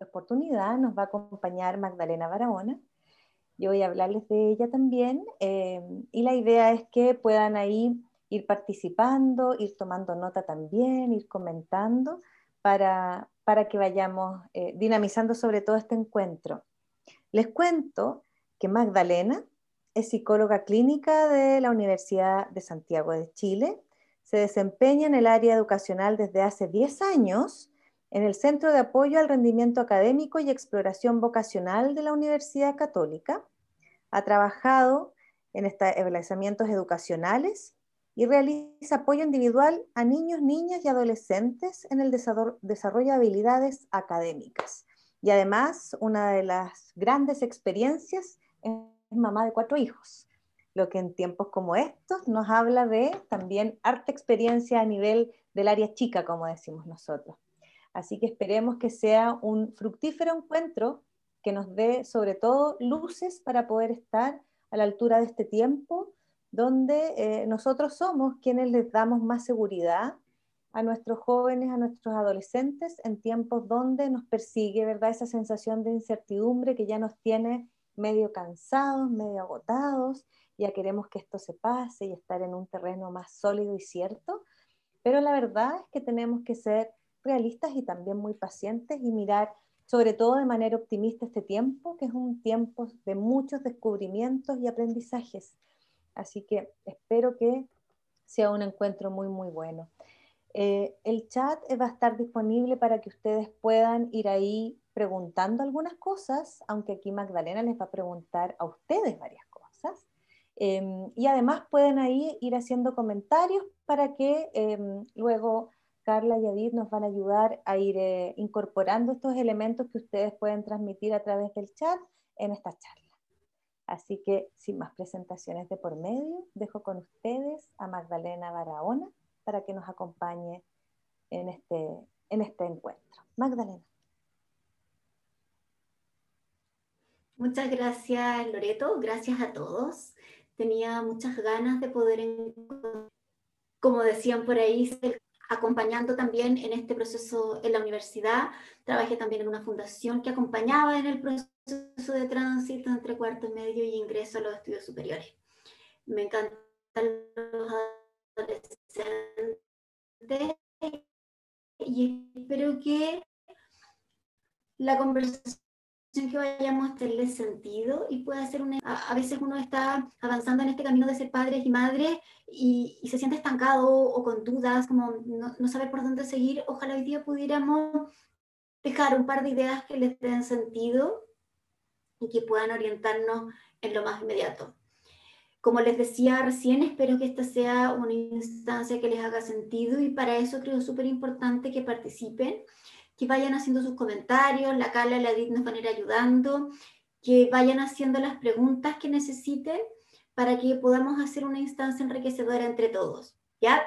oportunidad nos va a acompañar Magdalena Barahona. Yo voy a hablarles de ella también eh, y la idea es que puedan ahí ir participando, ir tomando nota también, ir comentando para, para que vayamos eh, dinamizando sobre todo este encuentro. Les cuento que Magdalena es psicóloga clínica de la Universidad de Santiago de Chile, se desempeña en el área educacional desde hace 10 años en el Centro de Apoyo al Rendimiento Académico y Exploración Vocacional de la Universidad Católica. Ha trabajado en establecimientos educacionales y realiza apoyo individual a niños, niñas y adolescentes en el desarrollo de habilidades académicas. Y además, una de las grandes experiencias es mamá de cuatro hijos, lo que en tiempos como estos nos habla de también harta experiencia a nivel del área chica, como decimos nosotros. Así que esperemos que sea un fructífero encuentro que nos dé sobre todo luces para poder estar a la altura de este tiempo, donde eh, nosotros somos quienes les damos más seguridad a nuestros jóvenes, a nuestros adolescentes, en tiempos donde nos persigue, ¿verdad? Esa sensación de incertidumbre que ya nos tiene medio cansados, medio agotados, ya queremos que esto se pase y estar en un terreno más sólido y cierto, pero la verdad es que tenemos que ser realistas y también muy pacientes y mirar sobre todo de manera optimista este tiempo, que es un tiempo de muchos descubrimientos y aprendizajes. Así que espero que sea un encuentro muy, muy bueno. Eh, el chat va a estar disponible para que ustedes puedan ir ahí preguntando algunas cosas, aunque aquí Magdalena les va a preguntar a ustedes varias cosas. Em, y además pueden ahí ir haciendo comentarios para que em, luego Carla y Adit nos van a ayudar a ir eh, incorporando estos elementos que ustedes pueden transmitir a través del chat en esta charla. Así que sin más presentaciones de por medio, dejo con ustedes a Magdalena Barahona para que nos acompañe en este, en este encuentro. Magdalena. Muchas gracias, Loreto. Gracias a todos. Tenía muchas ganas de poder, como decían por ahí, acompañando también en este proceso en la universidad. Trabajé también en una fundación que acompañaba en el proceso de tránsito entre cuarto medio y ingreso a los estudios superiores. Me encantan los adolescentes y espero que la conversación que vayamos a tenerle sentido y puede ser una... A, veces uno está avanzando en este camino de ser padres y madres y, se siente estancado o con dudas, como no, no saber por dónde seguir. Ojalá hoy día pudiéramos dejar un par de ideas que les den sentido y que puedan orientarnos en lo más inmediato. Como les decía recién, espero que esta sea una instancia que les haga sentido y para eso creo súper importante que participen que vayan haciendo sus comentarios, la Carla y la Edith nos van a ir ayudando, que vayan haciendo las preguntas que necesiten para que podamos hacer una instancia enriquecedora entre todos, ¿ya?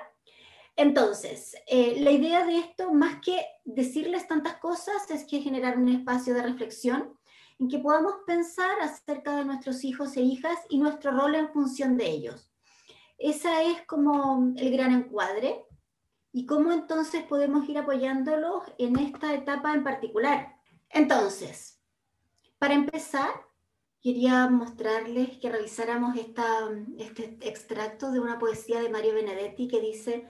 Entonces, eh, la idea de esto, más que decirles tantas cosas, es que generar un espacio de reflexión en que podamos pensar acerca de nuestros hijos e hijas y nuestro rol en función de ellos. Esa es como el gran encuadre y cómo entonces podemos ir apoyándolos en esta etapa en particular. Entonces, para empezar, quería mostrarles que revisáramos esta, este extracto de una poesía de Mario Benedetti que dice,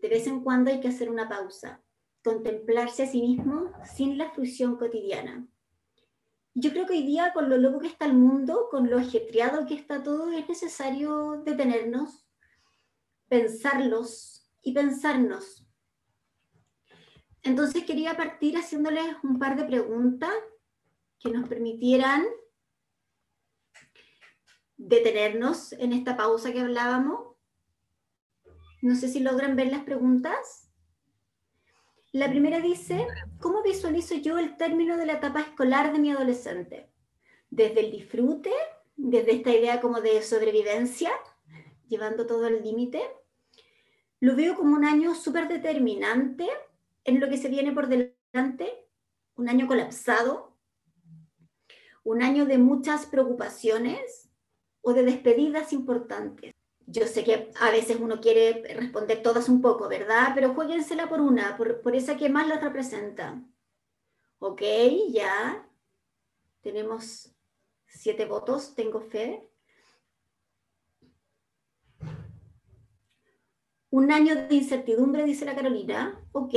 de vez en cuando hay que hacer una pausa, contemplarse a sí mismo sin la fruición cotidiana. Yo creo que hoy día, con lo loco que está el mundo, con lo ajetreado que está todo, es necesario detenernos, pensarlos, y pensarnos. Entonces quería partir haciéndoles un par de preguntas que nos permitieran detenernos en esta pausa que hablábamos. No sé si logran ver las preguntas. La primera dice, ¿cómo visualizo yo el término de la etapa escolar de mi adolescente? Desde el disfrute, desde esta idea como de sobrevivencia, llevando todo al límite, lo veo como un año súper determinante en lo que se viene por delante, un año colapsado, un año de muchas preocupaciones o de despedidas importantes. Yo sé que a veces uno quiere responder todas un poco, ¿verdad? Pero jueguensela por una, por, esa que más las representa. Ok, ya. Tenemos siete votos, tengo fe. Un año de incertidumbre, dice la Carolina. Ok.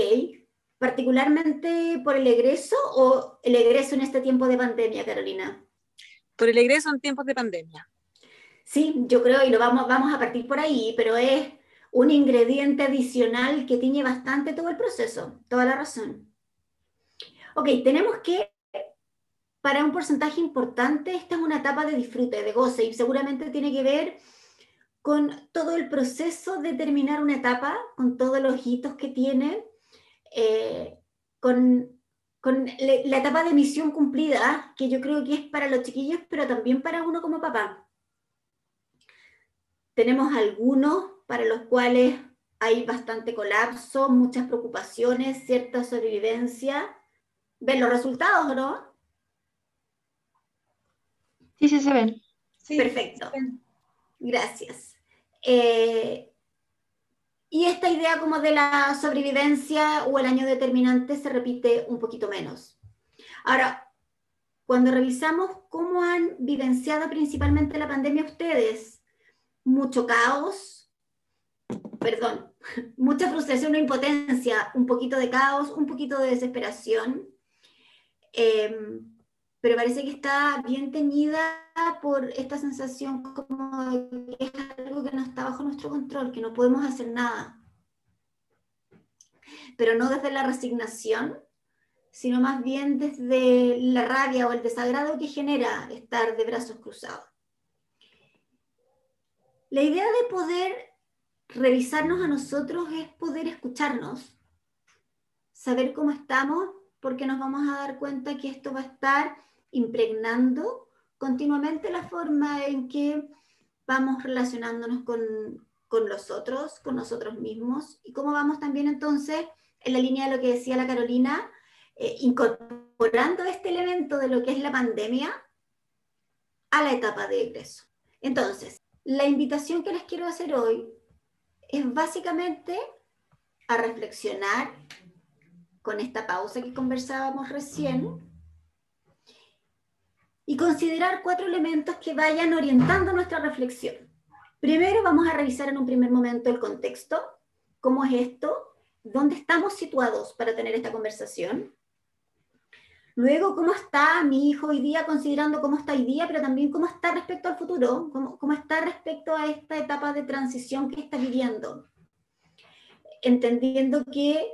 ¿Particularmente por el egreso o el egreso en este tiempo de pandemia, Carolina? Por el egreso en tiempos de pandemia. Sí, yo creo, y lo vamos, vamos a partir por ahí, pero es un ingrediente adicional que tiene bastante todo el proceso, toda la razón. Ok, tenemos que, para un porcentaje importante, esta es una etapa de disfrute, de goce, y seguramente tiene que ver con todo el proceso de terminar una etapa, con todos los hitos que tiene, eh, con, con la etapa de misión cumplida, que yo creo que es para los chiquillos, pero también para uno como papá. Tenemos algunos para los cuales hay bastante colapso, muchas preocupaciones, cierta sobrevivencia. ¿Ven los resultados, no? Sí, sí, se ven. Perfecto. Gracias. Eh, y esta idea como de la sobrevivencia o el año determinante se repite un poquito menos. Ahora, cuando revisamos cómo han vivenciado principalmente la pandemia ustedes, mucho caos, perdón, mucha frustración o impotencia, un poquito de caos, un poquito de desesperación. Em, pero parece que está bien teñida por esta sensación como que es algo que no está bajo nuestro control, que no podemos hacer nada. Pero no desde la resignación, sino más bien desde la rabia o el desagrado que genera estar de brazos cruzados. La idea de poder revisarnos a nosotros es poder escucharnos, saber cómo estamos, porque nos vamos a dar cuenta que esto va a estar impregnando continuamente la forma en que vamos relacionándonos con, con los otros, con nosotros mismos, y cómo vamos también entonces, en la línea de lo que decía la Carolina, eh, incorporando este elemento de lo que es la pandemia a la etapa de egreso. Entonces, la invitación que les quiero hacer hoy es básicamente a reflexionar con esta pausa que conversábamos recién y considerar cuatro elementos que vayan orientando nuestra reflexión. Primero vamos a revisar en un primer momento el contexto, cómo es esto, dónde estamos situados para tener esta conversación. Luego, cómo está mi hijo hoy día, considerando cómo está hoy día, pero también cómo está respecto al futuro, cómo, cómo está respecto a esta etapa de transición que está viviendo. Entendiendo que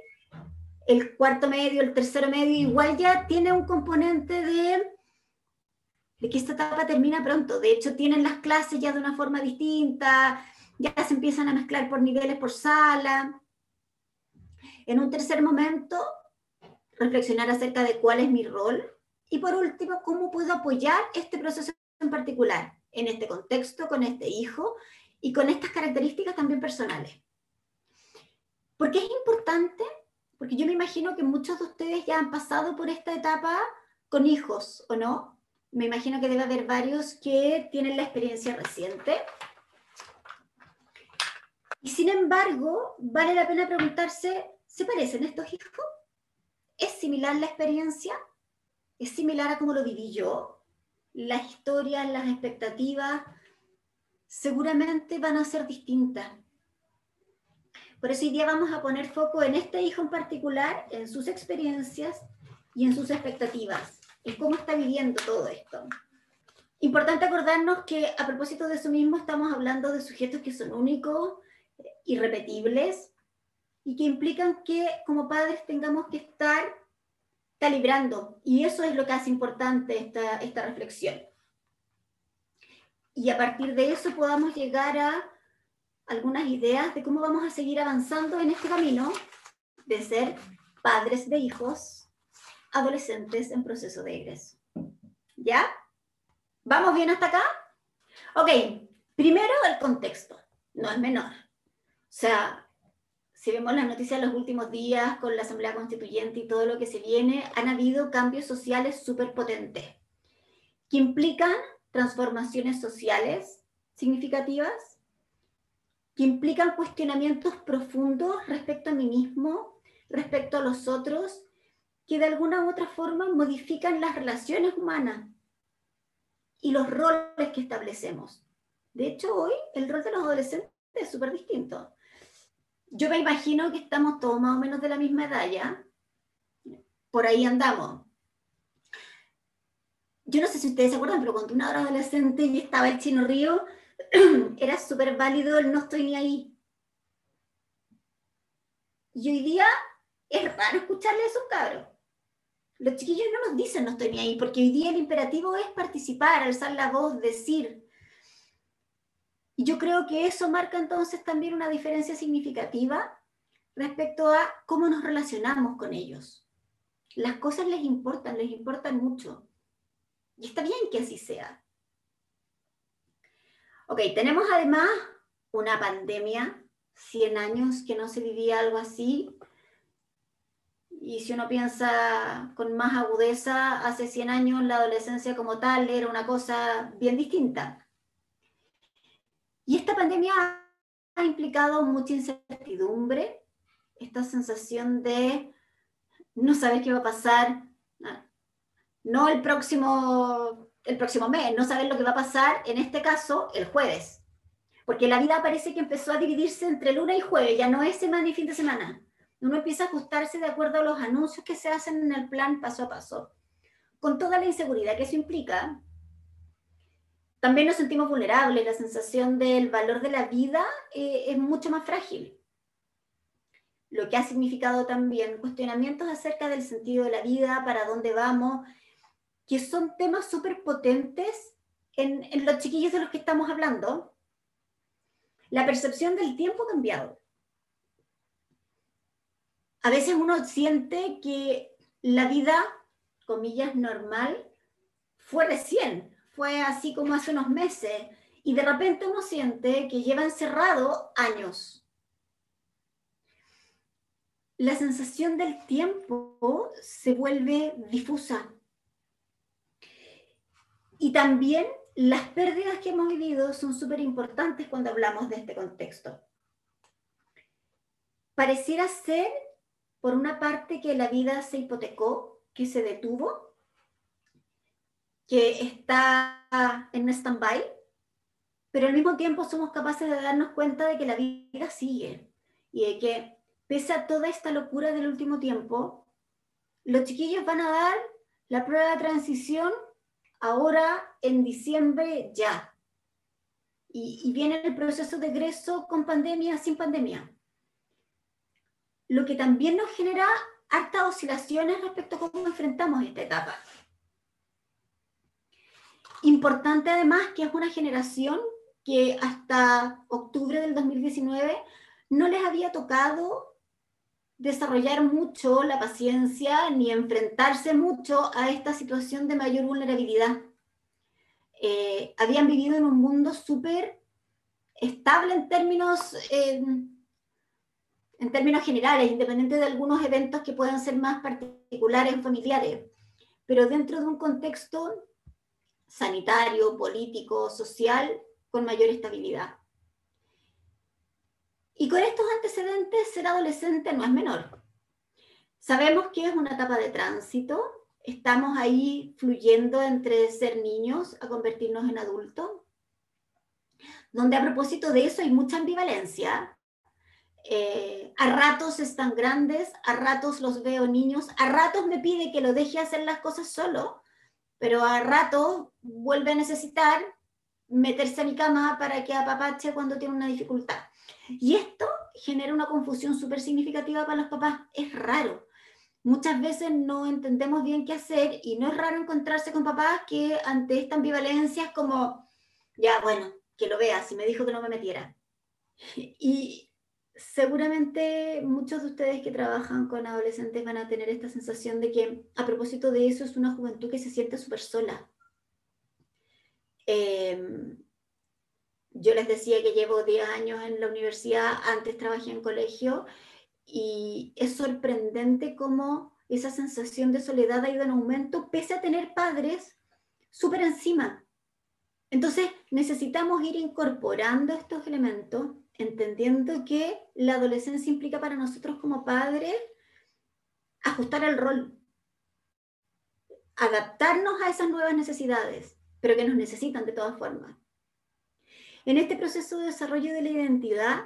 el cuarto medio, el tercero medio, igual ya tiene un componente de de que esta etapa termina pronto. De hecho, tienen las clases ya de una forma distinta, ya se empiezan a mezclar por niveles, por sala. En un tercer momento, reflexionar acerca de cuál es mi rol. Y por último, cómo puedo apoyar este proceso en particular, en este contexto, con este hijo y con estas características también personales. ¿Por qué es importante? Porque yo me imagino que muchos de ustedes ya han pasado por esta etapa con hijos, ¿o no? Me imagino que debe haber varios que tienen la experiencia reciente. Y sin embargo, vale la pena preguntarse, ¿se parecen estos hijos? ¿Es similar la experiencia? ¿Es similar a cómo lo viví yo? Las historias, las expectativas, seguramente van a ser distintas. Por eso hoy día vamos a poner foco en este hijo en particular, en sus experiencias y en sus expectativas y cómo está viviendo todo esto. Importante acordarnos que a propósito de eso mismo estamos hablando de sujetos que son únicos, irrepetibles y que implican que como padres tengamos que estar calibrando y eso es lo que hace importante esta, esta reflexión. Y a partir de eso podamos llegar a algunas ideas de cómo vamos a seguir avanzando en este camino de ser padres de hijos adolescentes en proceso de egreso. ¿Ya? ¿Vamos bien hasta acá? Ok, primero el contexto, no es menor. O sea, si vemos las noticias de los últimos días con la Asamblea Constituyente y todo lo que se viene, han habido cambios sociales súper potentes que implican transformaciones sociales significativas, que implican cuestionamientos profundos respecto a mí mismo, respecto a los otros que de alguna u otra forma modifican las relaciones humanas y los roles que establecemos. De hecho, hoy el rol de los adolescentes es súper distinto. Yo me imagino que estamos todos más o menos de la misma edad ya. Por ahí andamos. Yo no sé si ustedes se acuerdan, pero cuando una era adolescente y estaba el chino río, era súper válido el no estoy ni ahí. Y hoy día es raro escucharle a esos cabros. Los chiquillos no nos dicen no estoy ni ahí, porque hoy día el imperativo es participar, alzar la voz, decir. Y yo creo que eso marca entonces también una diferencia significativa respecto a cómo nos relacionamos con ellos. Las cosas les importan, les importan mucho. Y está bien que así sea. Ok, tenemos además una pandemia, 100 años que no se vivía algo así. Y si uno piensa con más agudeza, hace 100 años la adolescencia como tal era una cosa bien distinta. Y esta pandemia ha implicado mucha incertidumbre, esta sensación de no saber qué va a pasar, no el próximo, el próximo mes, no saber lo que va a pasar, en este caso, el jueves. Porque la vida parece que empezó a dividirse entre lunes y jueves, ya no es semana y fin de semana. Uno empieza a ajustarse de acuerdo a los anuncios que se hacen en el plan paso a paso. Con toda la inseguridad que eso implica, también nos sentimos vulnerables, la sensación del valor de la vida eh, es mucho más frágil. Lo que ha significado también cuestionamientos acerca del sentido de la vida, para dónde vamos, que son temas súper potentes en, en los chiquillos de los que estamos hablando. La percepción del tiempo ha cambiado. A veces uno siente que la vida, comillas, normal, fue recién, fue así como hace unos meses, y de repente uno siente que lleva encerrado años. La sensación del tiempo se vuelve difusa, y también las pérdidas que hemos vivido son súper importantes cuando hablamos de este contexto. Pareciera ser, por una parte, que la vida se hipotecó, que se detuvo, que está en stand-by, pero al mismo tiempo somos capaces de darnos cuenta de que la vida sigue y de que, pese a toda esta locura del último tiempo, los chiquillos van a dar la prueba de transición ahora en diciembre ya. Y, viene el proceso de egreso con pandemia, sin pandemia. Lo que también nos genera hartas oscilaciones respecto a cómo enfrentamos esta etapa. Importante además que es una generación que hasta octubre del 2019 no les había tocado desarrollar mucho la paciencia ni enfrentarse mucho a esta situación de mayor vulnerabilidad. Eh, habían vivido en un mundo súper estable en términos, en términos generales, independiente de algunos eventos que puedan ser más particulares familiares, pero dentro de un contexto sanitario, político, social, con mayor estabilidad. Y con estos antecedentes, ser adolescente no es menor. Sabemos que es una etapa de tránsito, estamos ahí fluyendo entre ser niños a convertirnos en adultos, donde a propósito de eso hay mucha ambivalencia. Eh, a ratos están grandes, a ratos los veo niños, a ratos me pide que lo deje hacer las cosas solo, pero a ratos vuelve a necesitar meterse a mi cama para que apapache cuando tiene una dificultad. Y esto genera una confusión súper significativa para los papás. Es raro. Muchas veces no entendemos bien qué hacer y no es raro encontrarse con papás que ante esta ambivalencia es como, ya, bueno, que lo vea, si me dijo que no me metiera. Y seguramente muchos de ustedes que trabajan con adolescentes van a tener esta sensación de que a propósito de eso es una juventud que se siente súper sola. Eh, yo les decía que llevo 10 años en la universidad, antes trabajé en colegio y es sorprendente cómo esa sensación de soledad ha ido en aumento pese a tener padres súper encima. Entonces necesitamos ir incorporando estos elementos, entendiendo que la adolescencia implica para nosotros como padres ajustar el rol, adaptarnos a esas nuevas necesidades, pero que nos necesitan de todas formas. En este proceso de desarrollo de la identidad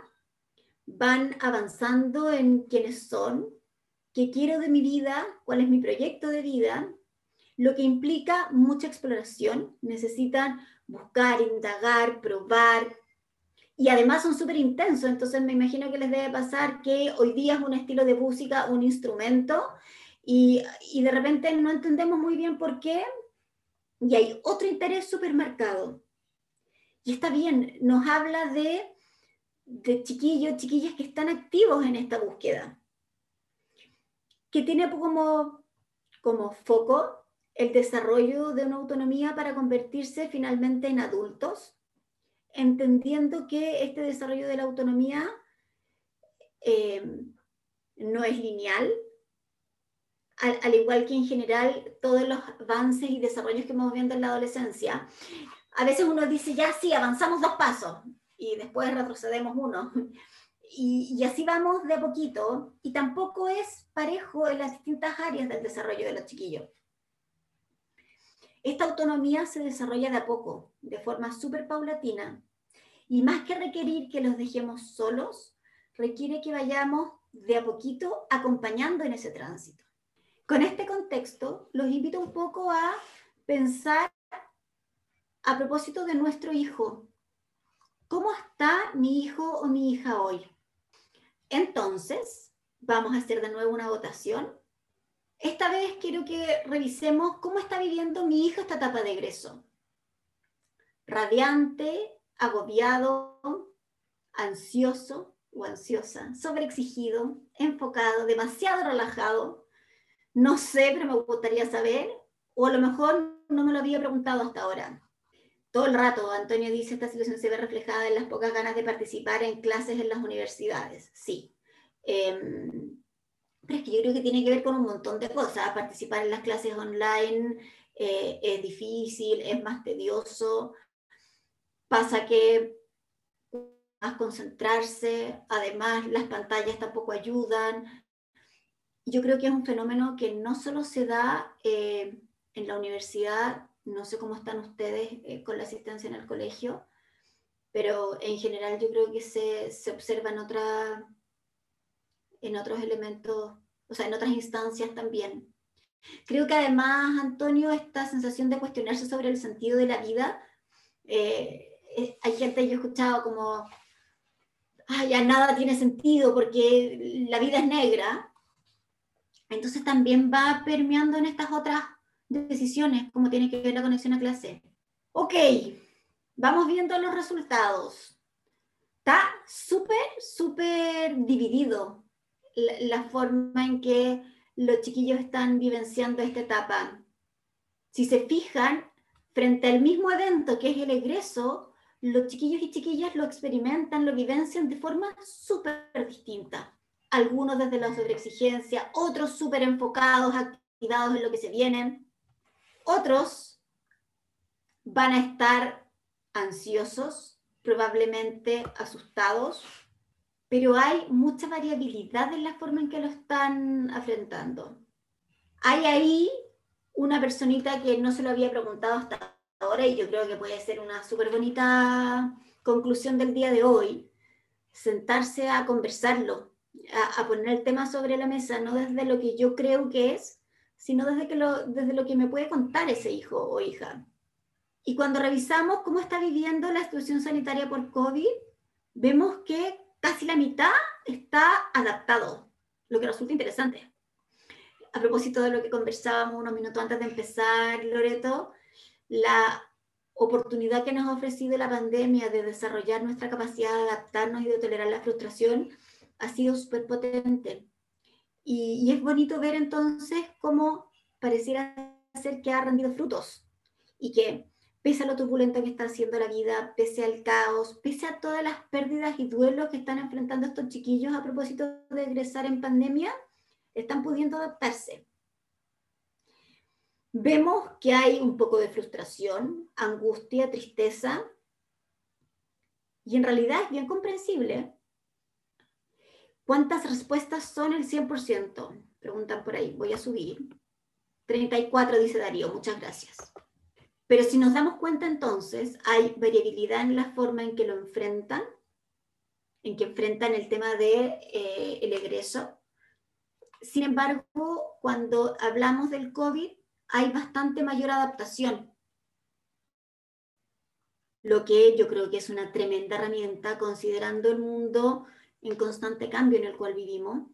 van avanzando en quiénes son, qué quiero de mi vida, cuál es mi proyecto de vida, lo que implica mucha exploración. Necesitan buscar, indagar, probar. Y además son súper intensos, entonces me imagino que les debe pasar que hoy día es un estilo de música, un instrumento, y, y de repente no entendemos muy bien por qué, y hay otro interés súper marcado. Y está bien, nos habla de, de chiquillos, chiquillas que están activos en esta búsqueda, que tiene como, como foco el desarrollo de una autonomía para convertirse finalmente en adultos, entendiendo que este desarrollo de la autonomía eh, no es lineal, al, igual que en general todos los avances y desarrollos que hemos viendo en la adolescencia. A veces uno dice, ya sí, avanzamos dos pasos y después retrocedemos uno. Y, y, así vamos de a poquito, y tampoco es parejo en las distintas áreas del desarrollo de los chiquillos. Esta autonomía se desarrolla de a poco, de forma súper paulatina, y más que requerir que los dejemos solos, requiere que vayamos de a poquito acompañando en ese tránsito. Con este contexto, los invito un poco a pensar a propósito de nuestro hijo. ¿Cómo está mi hijo o mi hija hoy? Entonces, vamos a hacer de nuevo una votación esta vez quiero que revisemos cómo está viviendo mi hijo esta etapa de egreso. Radiante, agobiado, ansioso o ansiosa, sobreexigido, enfocado, demasiado relajado. No sé, pero me gustaría saber, o a lo mejor no me lo había preguntado hasta ahora. Todo el rato, Antonio dice, esta situación se ve reflejada en las pocas ganas de participar en clases en las universidades. Sí. Em, pero es que yo creo que tiene que ver con un montón de cosas. Participar en las clases online eh, es difícil, es más tedioso. Pasa que más concentrarse, además las pantallas tampoco ayudan. Yo creo que es un fenómeno que no solo se da eh, en la universidad, no sé cómo están ustedes eh, con la asistencia en el colegio, pero en general yo creo que se, se observa en otra en otros elementos, o sea, en otras instancias también. Creo que además, Antonio, esta sensación de cuestionarse sobre el sentido de la vida, eh, hay gente, yo he escuchado como, Ay, ya nada tiene sentido porque la vida es negra, entonces también va permeando en estas otras decisiones, como tiene que ver la conexión a clase. Ok, vamos viendo los resultados. Está súper, súper dividido la, forma en que los chiquillos están vivenciando esta etapa. Si se fijan, frente al mismo evento que es el egreso, los chiquillos y chiquillas lo experimentan, lo vivencian de forma súper distinta. Algunos desde la sobreexigencia, otros súper enfocados, activados en lo que se vienen. Otros van a estar ansiosos, probablemente asustados, pero hay mucha variabilidad en la forma en que lo están afrontando. Hay ahí una personita que no se lo había preguntado hasta y yo creo que puede ser una súper bonita conclusión del día de hoy, sentarse a conversarlo, a, poner el tema sobre la mesa, no desde lo que yo creo que es, sino desde, que lo, desde lo que me puede contar ese hijo o hija. Y cuando revisamos cómo está viviendo la situación sanitaria por COVID, vemos que casi la mitad está adaptado, lo que resulta interesante. A propósito de lo que conversábamos unos minutos antes de empezar, Loreto, la oportunidad que nos ha ofrecido la pandemia de desarrollar nuestra capacidad de adaptarnos y de tolerar la frustración ha sido súper potente. Y, y, es bonito ver entonces cómo pareciera ser que ha rendido frutos y que pese a lo turbulento que está haciendo la vida, pese al caos, pese a todas las pérdidas y duelos que están enfrentando estos chiquillos a propósito de egresar en pandemia, están pudiendo adaptarse. Vemos que hay un poco de frustración, angustia, tristeza, y en realidad es bien comprensible. ¿Cuántas respuestas son el 100%? Preguntan por ahí, voy a subir. 34, dice Darío, muchas gracias. Pero si nos damos cuenta entonces, hay variabilidad en la forma en que lo enfrentan, en que enfrentan el tema del de, eh, el egreso. Sin embargo, cuando hablamos del COVID, hay bastante mayor adaptación, lo que yo creo que es una tremenda herramienta considerando el mundo en constante cambio en el cual vivimos.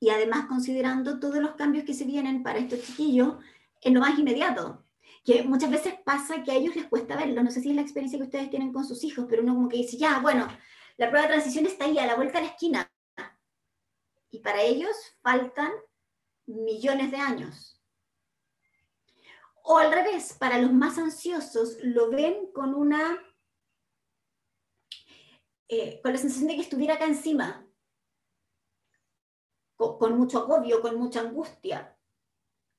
Y además considerando todos los cambios que se vienen para estos chiquillos en lo más inmediato, que muchas veces pasa que a ellos les cuesta verlo, no sé si es la experiencia que ustedes tienen con sus hijos, pero uno como que dice, ya, bueno, la prueba de transición está ahí, a la vuelta de la esquina, y para ellos faltan millones de años. O al revés, para los más ansiosos lo ven con una, eh, con la sensación de que estuviera acá encima, con, mucho agobio, con mucha angustia,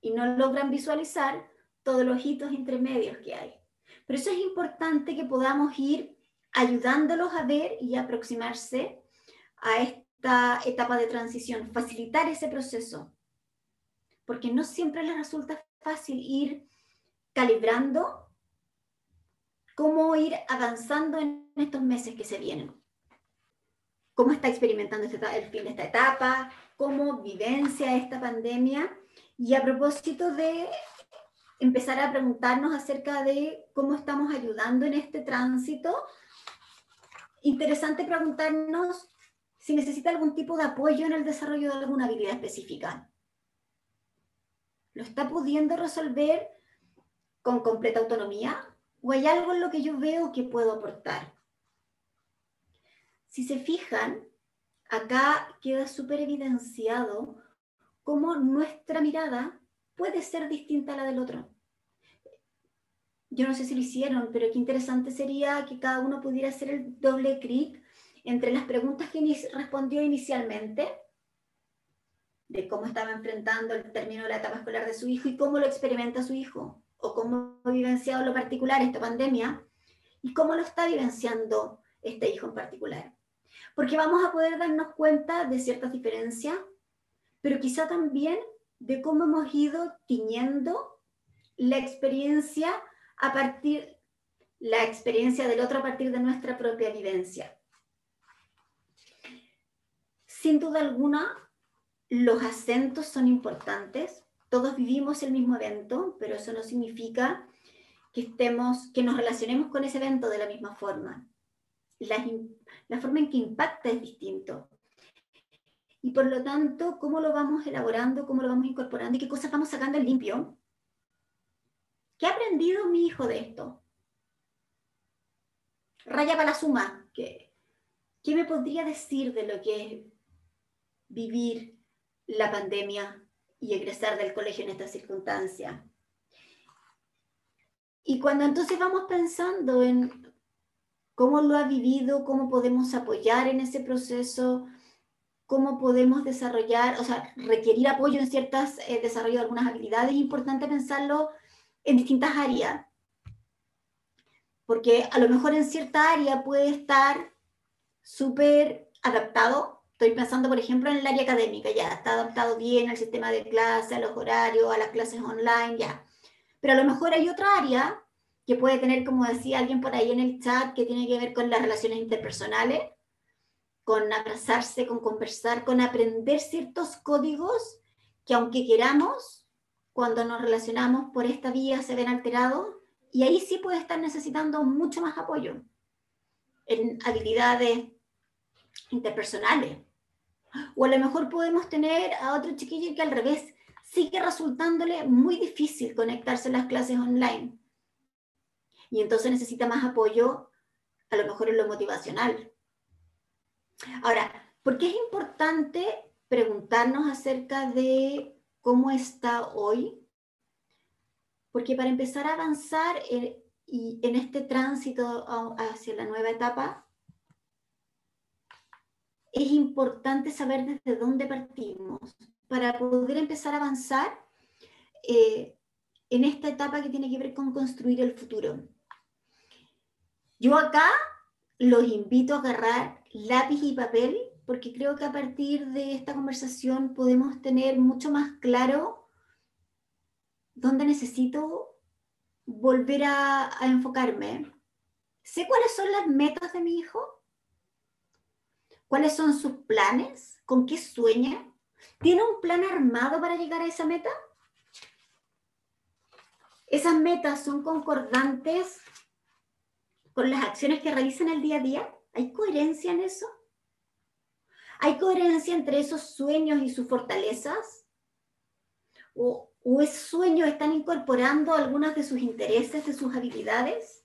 y no logran visualizar todos los hitos intermedios que hay. Pero eso es importante que podamos ir ayudándolos a ver y aproximarse a esta etapa de transición, facilitar ese proceso, porque no siempre les resulta fácil ir calibrando cómo ir avanzando en estos meses que se vienen. Cómo está experimentando el fin de esta etapa, cómo vivencia esta pandemia y a propósito de empezar a preguntarnos acerca de cómo estamos ayudando en este tránsito, interesante preguntarnos si necesita algún tipo de apoyo en el desarrollo de alguna habilidad específica. ¿Lo está pudiendo resolver con completa autonomía? ¿O hay algo en lo que yo veo que puedo aportar? Si se fijan, acá queda súper evidenciado cómo nuestra mirada puede ser distinta a la del otro. Yo no sé si lo hicieron, pero qué interesante sería que cada uno pudiera hacer el doble clic entre las preguntas que respondió inicialmente, de cómo estaba enfrentando el término de la etapa escolar de su hijo y cómo lo experimenta su hijo, o cómo ha vivenciado lo particular esta pandemia, y cómo lo está vivenciando este hijo en particular porque vamos a poder darnos cuenta de ciertas diferencias, pero quizá también de cómo hemos ido tiñendo la experiencia a partir la experiencia del otro a partir de nuestra propia vivencia. Sin duda alguna, los acentos son importantes. Todos vivimos el mismo evento, pero eso no significa que estemos, que nos relacionemos con ese evento de la misma forma la, forma en que impacta es distinto. Y por lo tanto, cómo lo vamos elaborando, cómo lo vamos incorporando y qué cosas vamos sacando en limpio. ¿Qué ha aprendido mi hijo de esto? Raya para la suma. ¿Qué, ¿Qué me podría decir de lo que es vivir la pandemia y egresar del colegio en esta circunstancia? Y cuando entonces vamos pensando en cómo lo ha vivido, cómo podemos apoyar en ese proceso, cómo podemos desarrollar, o sea, requerir apoyo en ciertas, eh, desarrollo de algunas habilidades, es importante pensarlo en distintas áreas. Porque a lo mejor en cierta área puede estar súper adaptado. Estoy pensando, por ejemplo, en el área académica, ya está adaptado bien al sistema de clase, a los horarios, a las clases online, ya. Pero a lo mejor hay otra área que puede tener, como decía alguien por ahí en el chat, que tiene que ver con las relaciones interpersonales, con abrazarse, con conversar, con aprender ciertos códigos que aunque queramos, cuando nos relacionamos por esta vía se ven alterados y ahí sí puede estar necesitando mucho más apoyo en habilidades interpersonales. O a lo mejor podemos tener a otro chiquillo que al revés sigue resultándole muy difícil conectarse a las clases online y entonces necesita más apoyo, a lo mejor en lo motivacional. Ahora, ¿por qué es importante preguntarnos acerca de cómo está hoy? Porque para empezar a avanzar en, y en este tránsito hacia la nueva etapa, es importante saber desde dónde partimos para poder empezar a avanzar eh, en esta etapa que tiene que ver con construir el futuro. Yo acá los invito a agarrar lápiz y papel porque creo que a partir de esta conversación podemos tener mucho más claro dónde necesito volver a, a enfocarme. Sé cuáles son las metas de mi hijo, cuáles son sus planes, con qué sueña. ¿Tiene un plan armado para llegar a esa meta? ¿Esas metas son concordantes con las acciones que realizan el día a día? ¿Hay coherencia en eso? ¿Hay coherencia entre esos sueños y sus fortalezas? ¿O, o esos sueños están incorporando algunos de sus intereses, de sus habilidades?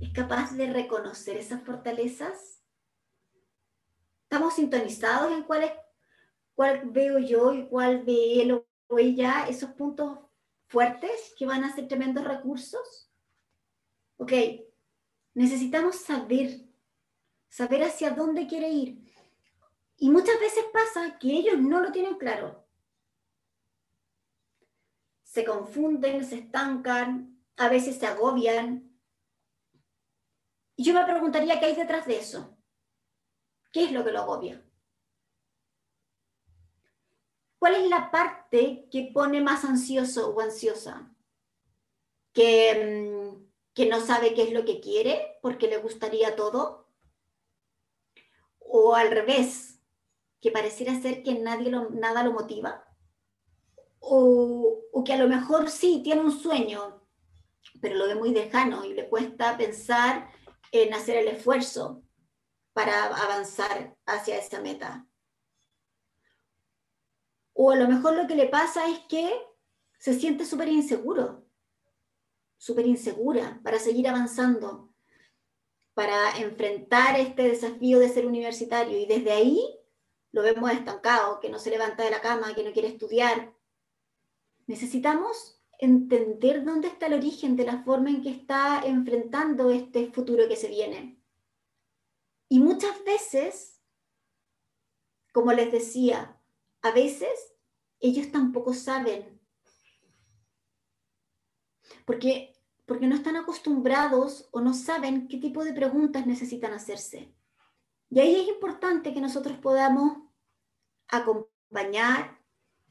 ¿Es capaz de reconocer esas fortalezas? ¿Estamos sintonizados en cuál, cuál veo yo y cuál ve él o ella esos puntos fuertes que van a ser tremendos recursos? Ok, necesitamos saber, saber hacia dónde quiere ir. Y muchas veces pasa que ellos no lo tienen claro. Se confunden, se estancan, a veces se agobian. Y yo me preguntaría qué hay detrás de eso. ¿Qué es lo que lo agobia? ¿Cuál es la parte que pone más ansioso o ansiosa? Que, mm, que no sabe qué es lo que quiere porque le gustaría todo. O al revés, que pareciera ser que nadie lo, nada lo motiva. O, o que a lo mejor sí tiene un sueño, pero lo ve muy lejano y le cuesta pensar en hacer el esfuerzo para avanzar hacia esa meta. O a lo mejor lo que le pasa es que se siente súper inseguro, súper insegura para seguir avanzando, para enfrentar este desafío de ser universitario. Y desde ahí lo vemos estancado, que no se levanta de la cama, que no quiere estudiar. Necesitamos entender dónde está el origen de la forma en que está enfrentando este futuro que se viene. Y muchas veces, como les decía, a veces ellos tampoco saben. Porque, porque no están acostumbrados o no saben qué tipo de preguntas necesitan hacerse. Y ahí es importante que nosotros podamos acompañar,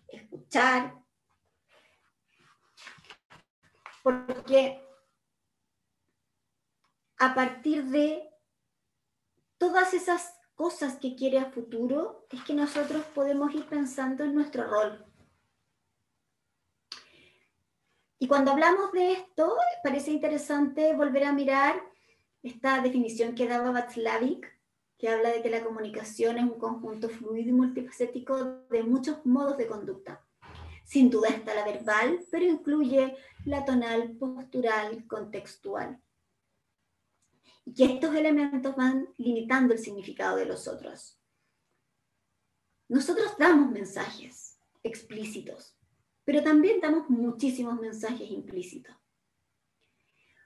escuchar, porque a partir de todas esas cosas que quiere a futuro, es que nosotros podemos ir pensando en nuestro rol. Y cuando hablamos de esto, parece interesante volver a mirar esta definición que daba Václavic, que habla de que la comunicación es un conjunto fluido y multifacético de muchos modos de conducta. Sin duda está la verbal, pero incluye la tonal, postural, contextual. Y que estos elementos van limitando el significado de los otros. Nosotros damos mensajes explícitos, pero también damos muchísimos mensajes implícitos.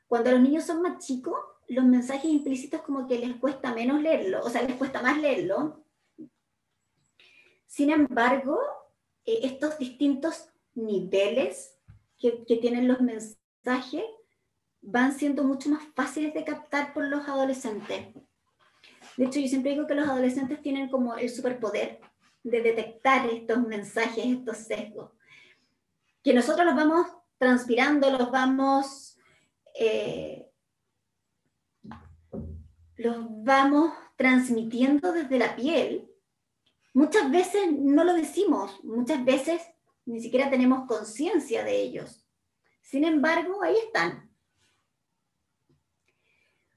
Cuando los niños son más chicos, los mensajes implícitos como que les cuesta menos leerlo, o sea, les cuesta más leerlo. Sin embargo, eh, estos distintos niveles que, que tienen los mensajes van siendo mucho más fáciles de captar por los adolescentes. De hecho, yo siempre digo que los adolescentes tienen como el superpoder de detectar estos mensajes, estos sesgos, que nosotros los vamos transpirando, los vamos, eh, los vamos transmitiendo desde la piel Muchas veces no lo decimos, muchas veces ni siquiera tenemos conciencia de ellos. Sin embargo, ahí están.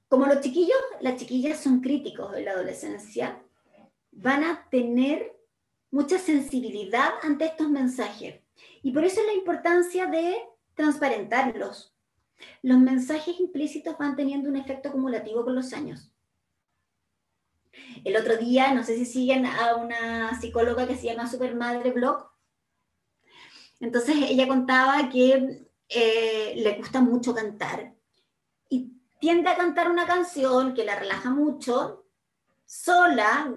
Como los chiquillos, las chiquillas son críticos en la adolescencia, van a tener mucha sensibilidad ante estos mensajes. Y por eso es la importancia de transparentarlos. Los mensajes implícitos van teniendo un efecto acumulativo con los años. El otro día, no sé si siguen a una psicóloga que se llama Supermadre Blog. Entonces ella contaba que eh, le gusta mucho cantar y tiende a cantar una canción que la relaja mucho, sola,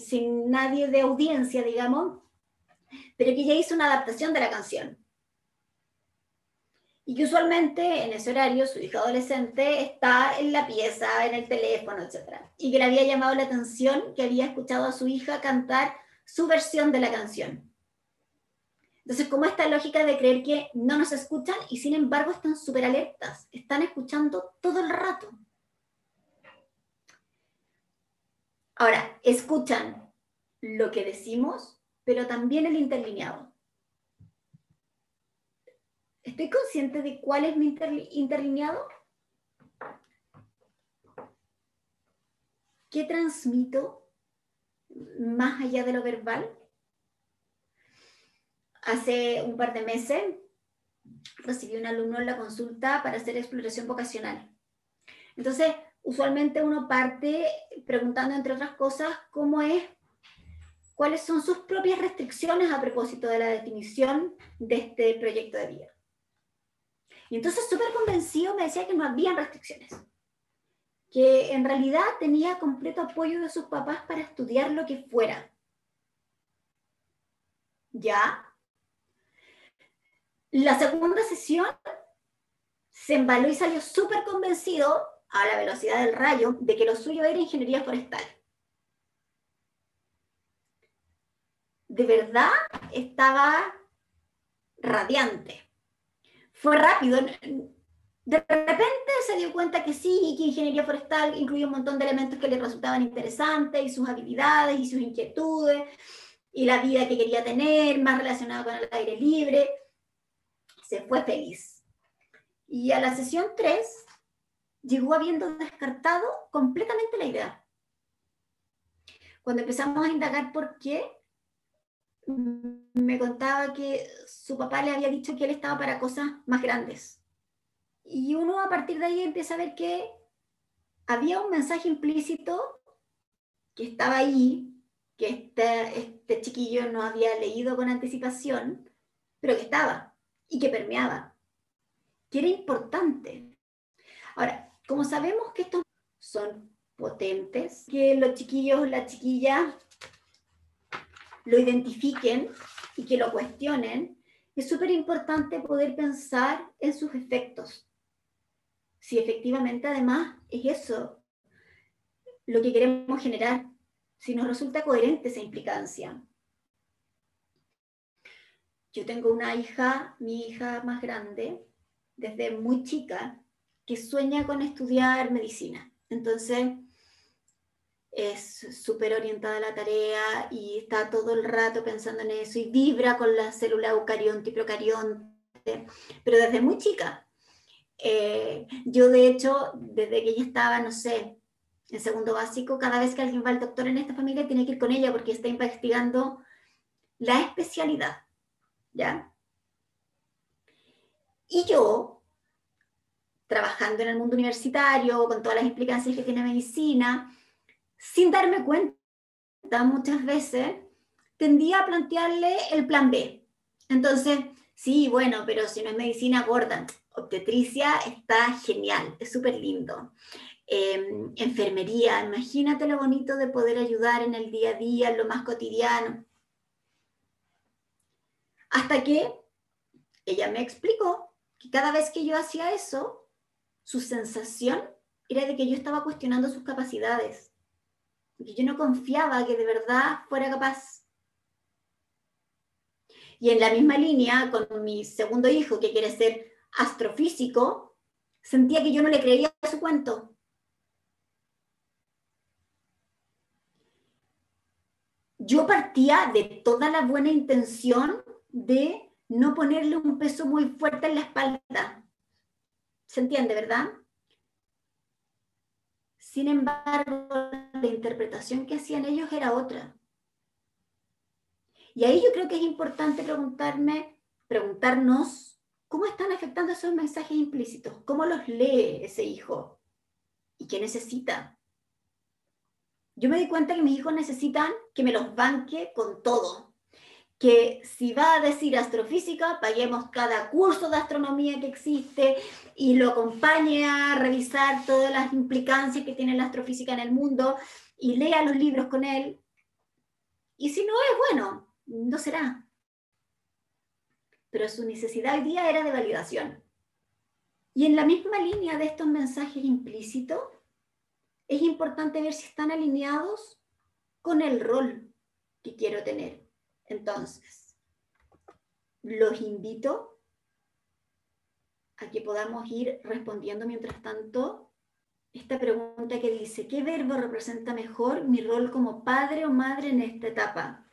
sin nadie de audiencia, digamos, pero que ella hizo una adaptación de la canción y que usualmente en ese horario su hija adolescente está en la pieza, en el teléfono, etc. Y que le había llamado la atención que había escuchado a su hija cantar su versión de la canción. Entonces, como esta lógica de creer que no nos escuchan y sin embargo están súper alertas, están escuchando todo el rato. Ahora, escuchan lo que decimos, pero también el interlineado. ¿Estoy consciente de cuál es mi interlineado? ¿Qué transmito más allá de lo verbal? Hace un par de meses recibí un alumno en la consulta para hacer exploración vocacional. Entonces, usualmente uno parte preguntando, entre otras cosas, cómo es, cuáles son sus propias restricciones a propósito de la definición de este proyecto de vida. Y entonces, súper convencido, me decía que no había restricciones, que en realidad tenía completo apoyo de sus papás para estudiar lo que fuera. ¿Ya? La segunda sesión se embaló y salió súper convencido a la velocidad del rayo de que lo suyo era ingeniería forestal. De verdad estaba radiante. Fue rápido. De repente se dio cuenta que sí, que ingeniería forestal incluía un montón de elementos que le resultaban interesantes y sus habilidades y sus inquietudes y la vida que quería tener, más relacionada con el aire libre se fue feliz. Y a la sesión 3 llegó habiendo descartado completamente la idea. Cuando empezamos a indagar por qué, me contaba que su papá le había dicho que él estaba para cosas más grandes. Y uno a partir de ahí empieza a ver que había un mensaje implícito que estaba ahí, que este, este chiquillo no había leído con anticipación, pero que estaba y que permeaba, que era importante. Ahora, como sabemos que estos son potentes, que los chiquillos, las chiquillas lo identifiquen y que lo cuestionen, es súper importante poder pensar en sus efectos. Si efectivamente además es eso lo que queremos generar, si nos resulta coherente esa implicancia. Yo tengo una hija, mi hija más grande, desde muy chica, que sueña con estudiar medicina. Entonces, es súper orientada a la tarea y está todo el rato pensando en eso y vibra con la célula eucarionte y procarionte, pero desde muy chica. Eh, yo, de hecho, desde que ella estaba, no sé, en segundo básico, cada vez que alguien va al doctor en esta familia tiene que ir con ella porque está investigando la especialidad. ¿ya? Y yo, trabajando en el mundo universitario, con todas las implicancias que tiene medicina, sin darme cuenta muchas veces, tendía a plantearle el plan B. Entonces, sí, bueno, pero si no es medicina gorda, obstetricia está genial, es súper lindo. Em, enfermería, imagínate lo bonito de poder ayudar en el día a día, en lo más cotidiano. Hasta que ella me explicó que cada vez que yo hacía eso, su sensación era de que yo estaba cuestionando sus capacidades, que yo no confiaba que de verdad fuera capaz. Y en la misma línea, con mi segundo hijo, que quiere ser astrofísico, sentía que yo no le creía a su cuento. Yo partía de toda la buena intención de no ponerle un peso muy fuerte en la espalda. ¿Se entiende, verdad? Sin embargo, la interpretación que hacían ellos era otra. Y ahí yo creo que es importante preguntarme, preguntarnos cómo están afectando esos mensajes implícitos, cómo los lee ese hijo y qué necesita. Yo me di cuenta que mis hijos necesitan que me los banque con todo, que si va a decir astrofísica, paguemos cada curso de astronomía que existe y lo acompañe a revisar todas las implicancias que tiene la astrofísica en el mundo y lea los libros con él. Y si no es bueno, no será. Pero su necesidad hoy día era de validación. Y en la misma línea de estos mensajes implícitos, es importante ver si están alineados con el rol que quiero tener. Entonces, los invito a que podamos ir respondiendo mientras tanto esta pregunta que dice, ¿qué verbo representa mejor mi rol como padre o madre en esta etapa?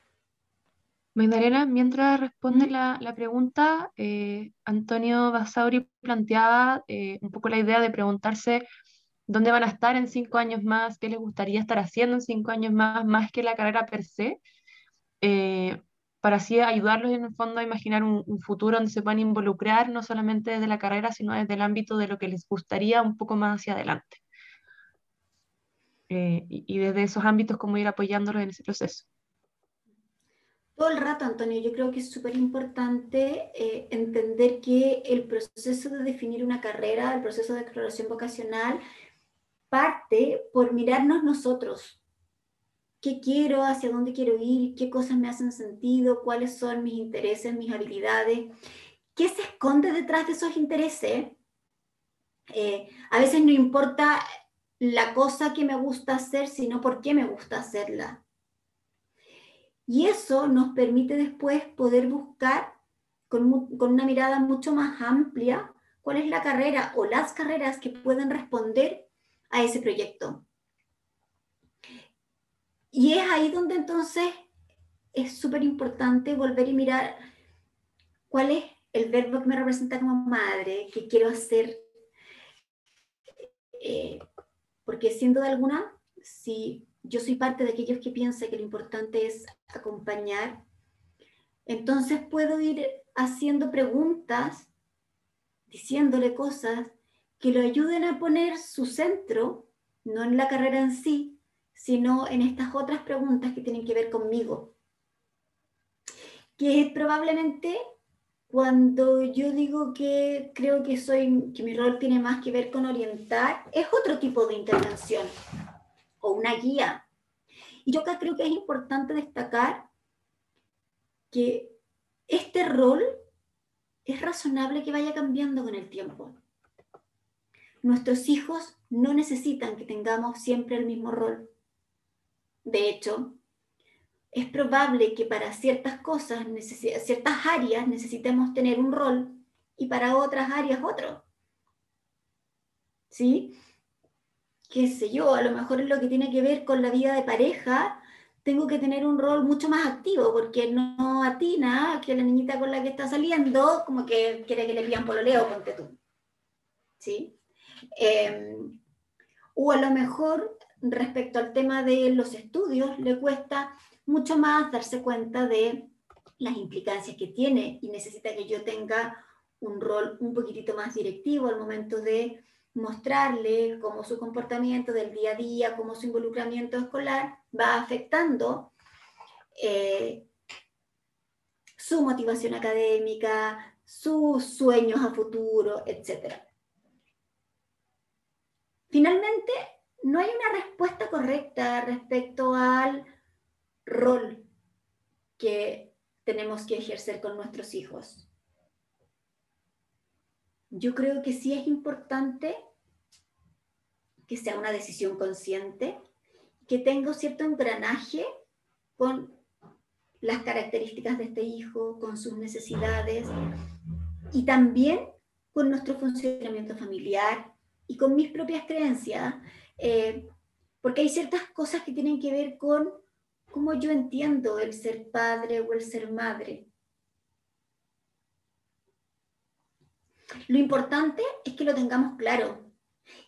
Magdalena, mientras responde la, pregunta, eh, Antonio Basauri planteaba eh, un poco la idea de preguntarse dónde van a estar en cinco años más, qué les gustaría estar haciendo en cinco años más, más que la carrera per se, eh, para así ayudarlos en el fondo a imaginar un, futuro donde se puedan involucrar no solamente desde la carrera, sino desde el ámbito de lo que les gustaría un poco más hacia adelante. y, y desde esos ámbitos, cómo ir apoyándolos en ese proceso. Todo el rato, Antonio, yo creo que es súper importante eh, entender que el proceso de definir una carrera, el proceso de exploración vocacional, parte por mirarnos nosotros. ¿Qué quiero? ¿Hacia dónde quiero ir? ¿Qué cosas me hacen sentido? ¿Cuáles son mis intereses, mis habilidades? ¿Qué se esconde detrás de esos intereses? Eh, a veces no importa la cosa que me gusta hacer, sino por qué me gusta hacerla. Y eso nos permite después poder buscar con, una mirada mucho más amplia cuál es la carrera o las carreras que pueden responder a ese proyecto. Y es ahí donde entonces es súper importante volver y mirar cuál es el verbo que me representa como madre, que quiero hacer. Eh, porque siendo de alguna, si yo soy parte de aquellos que piensan que lo importante es acompañar, entonces puedo ir haciendo preguntas, diciéndole cosas que lo ayuden a poner su centro, no en la carrera en sí, sino en estas otras preguntas que tienen que ver conmigo. Que probablemente cuando yo digo que creo que soy que mi rol tiene más que ver con orientar, es otro tipo de intervención o una guía. Y yo creo que es importante destacar que este rol es razonable que vaya cambiando con el tiempo. Nuestros hijos no necesitan que tengamos siempre el mismo rol. De hecho, es probable que para ciertas cosas, ciertas áreas necesitemos tener un rol y para otras áreas otro. ¿Sí? qué sé yo, a lo mejor en lo que tiene que ver con la vida de pareja, tengo que tener un rol mucho más activo, porque no atina que la niñita con la que está saliendo, como que quiere que le pidan pololeo, ponte tú. ¿Sí? Em, o a lo mejor respecto al tema de los estudios, le cuesta mucho más darse cuenta de las implicancias que tiene y necesita que yo tenga un rol un poquitito más directivo al momento de mostrarle cómo su comportamiento del día a día, cómo su involucramiento escolar va afectando eh, su motivación académica, sus sueños a futuro, etc. Finalmente, no hay una respuesta correcta respecto al rol que tenemos que ejercer con nuestros hijos. Yo creo que sí es importante que sea una decisión consciente, que tenga cierto engranaje con las características de este hijo, con sus necesidades y también con nuestro funcionamiento familiar y con mis propias creencias, eh, porque hay ciertas cosas que tienen que ver con cómo yo entiendo el ser padre o el ser madre. Lo importante es que lo tengamos claro.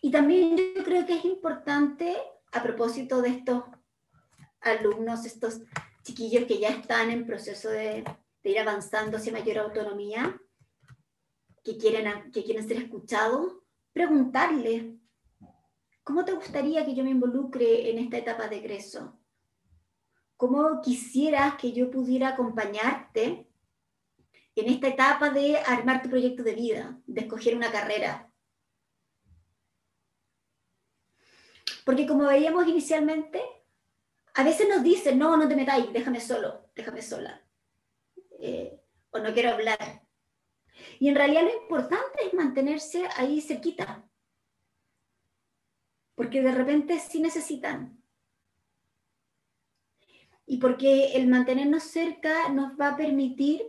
Y también yo creo que es importante, a propósito de estos alumnos, estos chiquillos que ya están en proceso de, ir avanzando hacia mayor autonomía, que quieren, que quieren ser escuchados, preguntarles, ¿cómo te gustaría que yo me involucre en esta etapa de egreso? ¿Cómo quisieras que yo pudiera acompañarte en esta etapa de armar tu proyecto de vida, de escoger una carrera. Porque como veíamos inicialmente, a veces nos dicen, no, no te metáis, déjame solo, déjame sola. Eh, o no quiero hablar. Y en realidad lo importante es mantenerse ahí cerquita. Porque de repente sí necesitan. Y porque el mantenernos cerca nos va a permitir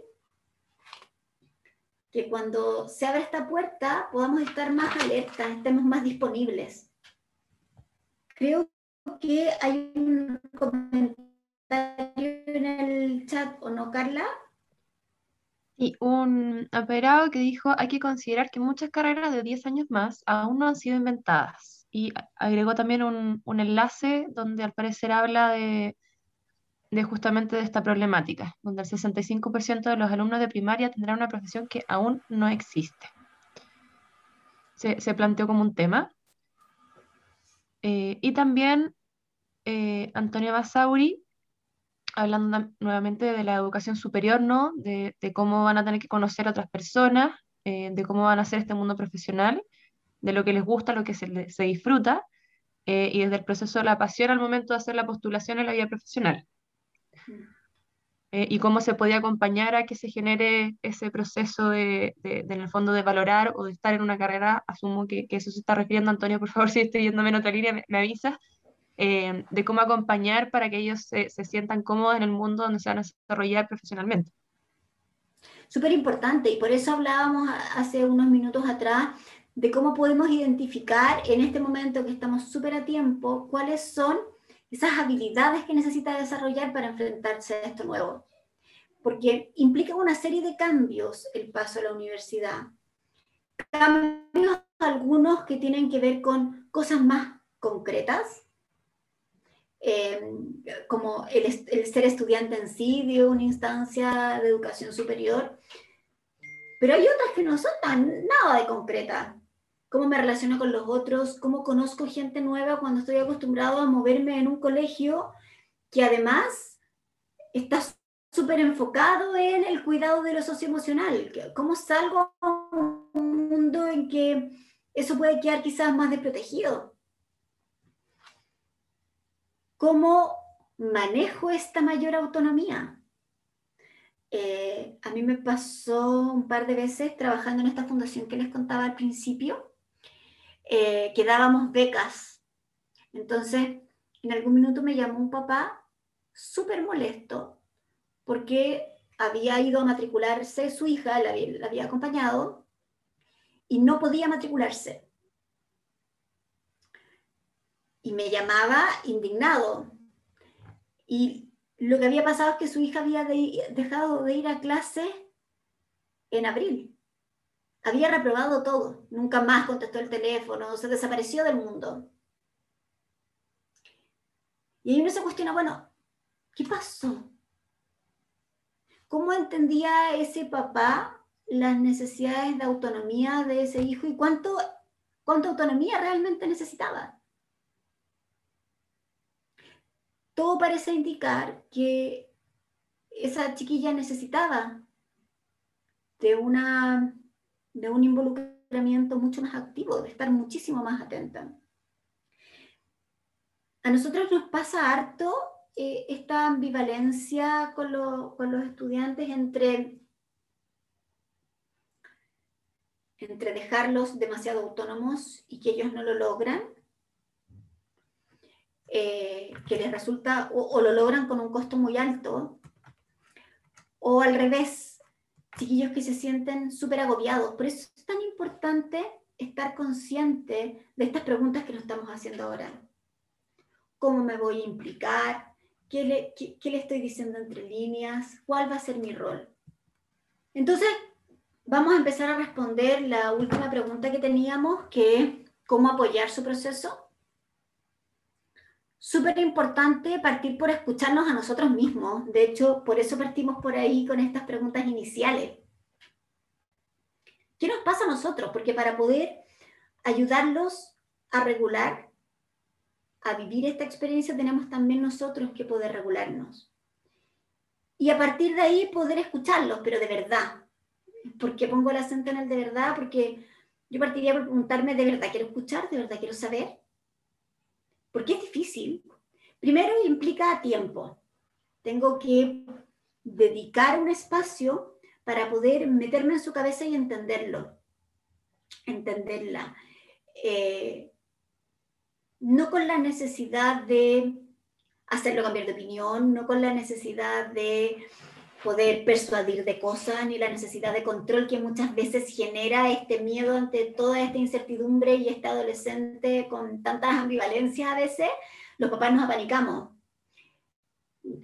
que cuando se abre esta puerta podamos estar más alertas, estemos más disponibles. Creo que hay un comentario en el chat, ¿o no, Carla? Y un apoderado que dijo, hay que considerar que muchas carreras de 10 años más aún no han sido inventadas. Y agregó también un, un enlace donde al parecer habla de, de justamente de esta problemática, donde el 65% de los alumnos de primaria tendrán una profesión que aún no existe. Se, se planteó como un tema. Eh, y también eh, Antonio Basauri, hablando nuevamente de la educación superior, ¿no? De, de, cómo van a tener que conocer a otras personas, eh, de cómo van a hacer este mundo profesional, de lo que les gusta, lo que se, se disfruta, y desde el proceso de la pasión al momento de hacer la postulación en la vida profesional. Eh, y cómo se puede acompañar a que se genere ese proceso de, de, en el fondo, de valorar o de estar en una carrera. Asumo que, que eso se está refiriendo, Antonio, por favor, si estoy yéndome en otra línea, me, me avisas. Eh, de cómo acompañar para que ellos se, se, sientan cómodos en el mundo donde se van a desarrollar profesionalmente. Súper importante, y por eso hablábamos hace unos minutos atrás de cómo podemos identificar en este momento que estamos súper a tiempo cuáles son esas habilidades que necesita desarrollar para enfrentarse a esto nuevo. Porque implica una serie de cambios el paso a la universidad. Cambios algunos que tienen que ver con cosas más concretas, eh, como el, el, ser estudiante en sí de una instancia de educación superior, pero hay otras que no son tan nada de concreta cómo me relaciono con los otros, cómo conozco gente nueva cuando estoy acostumbrado a moverme en un colegio que además está súper enfocado en el cuidado de lo socioemocional. ¿Cómo salgo a un mundo en que eso puede quedar quizás más desprotegido? ¿Cómo manejo esta mayor autonomía? Eh, a mí me pasó un par de veces trabajando en esta fundación que les contaba al principio, eh, que dábamos becas. Entonces, en algún minuto me llamó un papá súper molesto porque había ido a matricularse su hija, la, había acompañado, y no podía matricularse. Y me llamaba indignado. Y lo que había pasado es que su hija había de, dejado de ir a clase en abril había reprobado todo, nunca más contestó el teléfono, se desapareció del mundo. Y ahí uno se cuestiona, bueno, ¿qué pasó? ¿Cómo entendía ese papá las necesidades de autonomía de ese hijo y cuánto, cuánta autonomía realmente necesitaba? Todo parece indicar que esa chiquilla necesitaba de una de un involucramiento mucho más activo, de estar muchísimo más atenta. A nosotros nos pasa harto eh, esta ambivalencia con, con, los estudiantes entre, entre dejarlos demasiado autónomos y que ellos no lo logran, eh, que les resulta o lo logran con un costo muy alto, o al revés, chiquillos que se sienten súper agobiados. Por eso es tan importante estar consciente de estas preguntas que nos estamos haciendo ahora. ¿Cómo me voy a implicar? ¿Qué le, qué, le estoy diciendo entre líneas? ¿Cuál va a ser mi rol? Entonces, vamos a empezar a responder la última pregunta que teníamos, que es cómo apoyar su proceso. Súper importante partir por escucharnos a nosotros mismos. De hecho, por eso partimos por ahí con estas preguntas iniciales. ¿Qué nos pasa a nosotros? Porque para poder ayudarlos a regular, a vivir esta experiencia, tenemos también nosotros que poder regularnos. Y a partir de ahí poder escucharlos, pero de verdad. ¿Por qué pongo el acento en el de verdad? Porque yo partiría por preguntarme, ¿de verdad quiero escuchar? ¿De verdad quiero saber? Porque es difícil. Primero implica tiempo. Tengo que dedicar un espacio para poder meterme en su cabeza y entenderlo, entenderla. Eh, no con la necesidad de hacerlo cambiar de opinión, no con la necesidad de poder persuadir de cosas, ni la necesidad de control que muchas veces genera este miedo ante toda esta incertidumbre y este adolescente con tantas ambivalencias a veces, los papás nos apanicamos.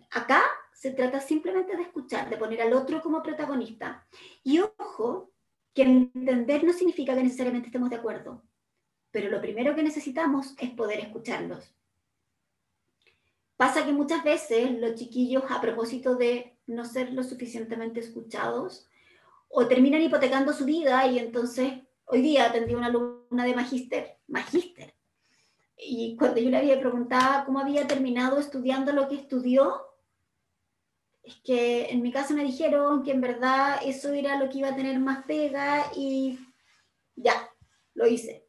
Acá se trata simplemente de escuchar, de poner al otro como protagonista. Y ojo, que entender no significa que necesariamente estemos de acuerdo, pero lo primero que necesitamos es poder escucharlos. Pasa que muchas veces los chiquillos, a propósito de no ser lo suficientemente escuchados, o terminan hipotecando su vida y entonces hoy día atendí una alumna de magíster, magíster, y cuando yo le había preguntado cómo había terminado estudiando lo que estudió, es que en mi casa me dijeron que en verdad eso era lo que iba a tener más pega y ya, lo hice.